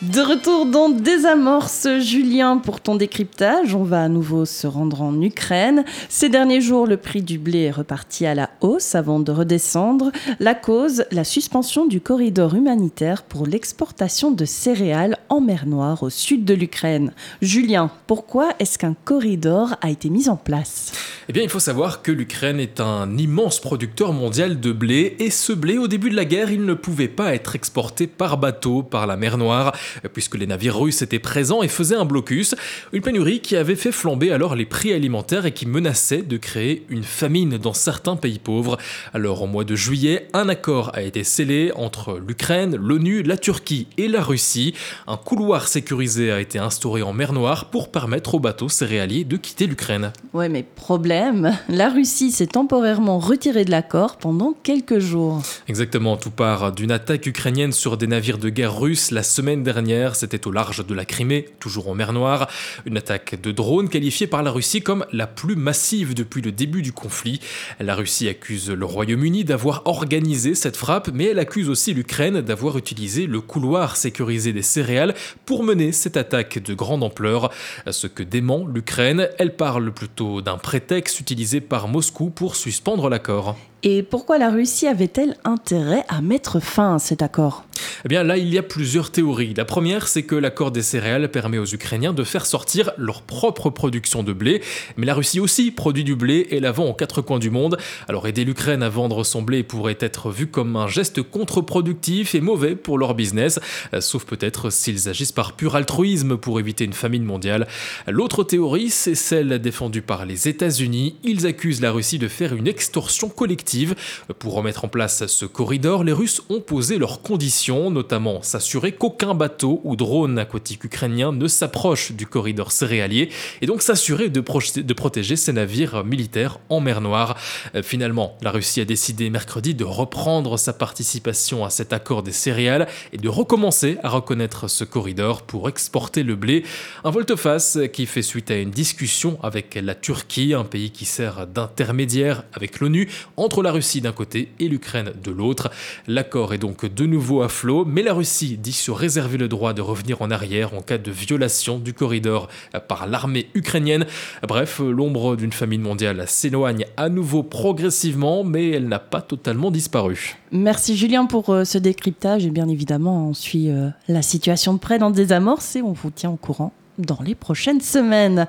De retour dans Désamorce, Julien, pour ton décryptage, on va à nouveau se rendre en Ukraine. Ces derniers jours, le prix du blé est reparti à la hausse avant de redescendre. La cause, la suspension du corridor humanitaire pour l'exportation de céréales en mer Noire au sud de l'Ukraine. Julien, pourquoi est-ce qu'un corridor a été mis en place? Eh bien, il faut savoir que l'Ukraine est un immense producteur mondial de blé et ce blé, au début de la guerre, il ne pouvait pas être exporté par bateau par la mer Noire puisque les navires russes étaient présents et faisaient un blocus, une pénurie qui avait fait flamber alors les prix alimentaires et qui menaçait de créer une famine dans certains pays pauvres. Alors au mois de juillet, un accord a été scellé entre l'Ukraine, l'ONU, la Turquie et la Russie. Un couloir sécurisé a été instauré en mer Noire pour permettre aux bateaux céréaliers de quitter l'Ukraine. Ouais, mais problème, la Russie s'est temporairement retirée de l'accord pendant quelques jours. Exactement, tout part d'une attaque ukrainienne sur des navires de guerre russes la semaine dernière c'était au large de la Crimée, toujours en mer Noire, une attaque de drone qualifiée par la Russie comme la plus massive depuis le début du conflit. La Russie accuse le Royaume-Uni d'avoir organisé cette frappe, mais elle accuse aussi l'Ukraine d'avoir utilisé le couloir sécurisé des céréales pour mener cette attaque de grande ampleur. Ce que dément l'Ukraine, elle parle plutôt d'un prétexte utilisé par Moscou pour suspendre l'accord. Et pourquoi la Russie avait-elle intérêt à mettre fin à cet accord? Eh bien là, il y a plusieurs théories. La première, c'est que l'accord des céréales permet aux Ukrainiens de faire sortir leur propre production de blé, mais la Russie aussi produit du blé et la vend aux quatre coins du monde. Alors aider l'Ukraine à vendre son blé pourrait être vu comme un geste contre-productif et mauvais pour leur business, sauf peut-être s'ils agissent par pur altruisme pour éviter une famine mondiale. L'autre théorie, c'est celle défendue par les États-Unis. Ils accusent la Russie de faire une extorsion collective. Pour remettre en place ce corridor, les Russes ont posé leurs conditions notamment s'assurer qu'aucun bateau ou drone aquatique ukrainien ne s'approche du corridor céréalier et donc s'assurer de, protéger ses navires militaires en mer Noire. Euh, finalement, la Russie a décidé mercredi de reprendre sa participation à cet accord des céréales et de recommencer à reconnaître ce corridor pour exporter le blé. Un volte-face qui fait suite à une discussion avec la Turquie, un pays qui sert d'intermédiaire avec l'ONU entre la Russie d'un côté et l'Ukraine de l'autre. L'accord est donc de nouveau à flot mais la Russie dit se réserver le droit de revenir en arrière en cas de violation du corridor par l'armée ukrainienne. Bref, l'ombre d'une famine mondiale s'éloigne à nouveau progressivement, mais elle n'a pas totalement disparu. Merci Julien pour euh, ce décryptage et bien évidemment on suit euh, la situation de près dans Désamorce et on vous tient au courant dans les prochaines semaines.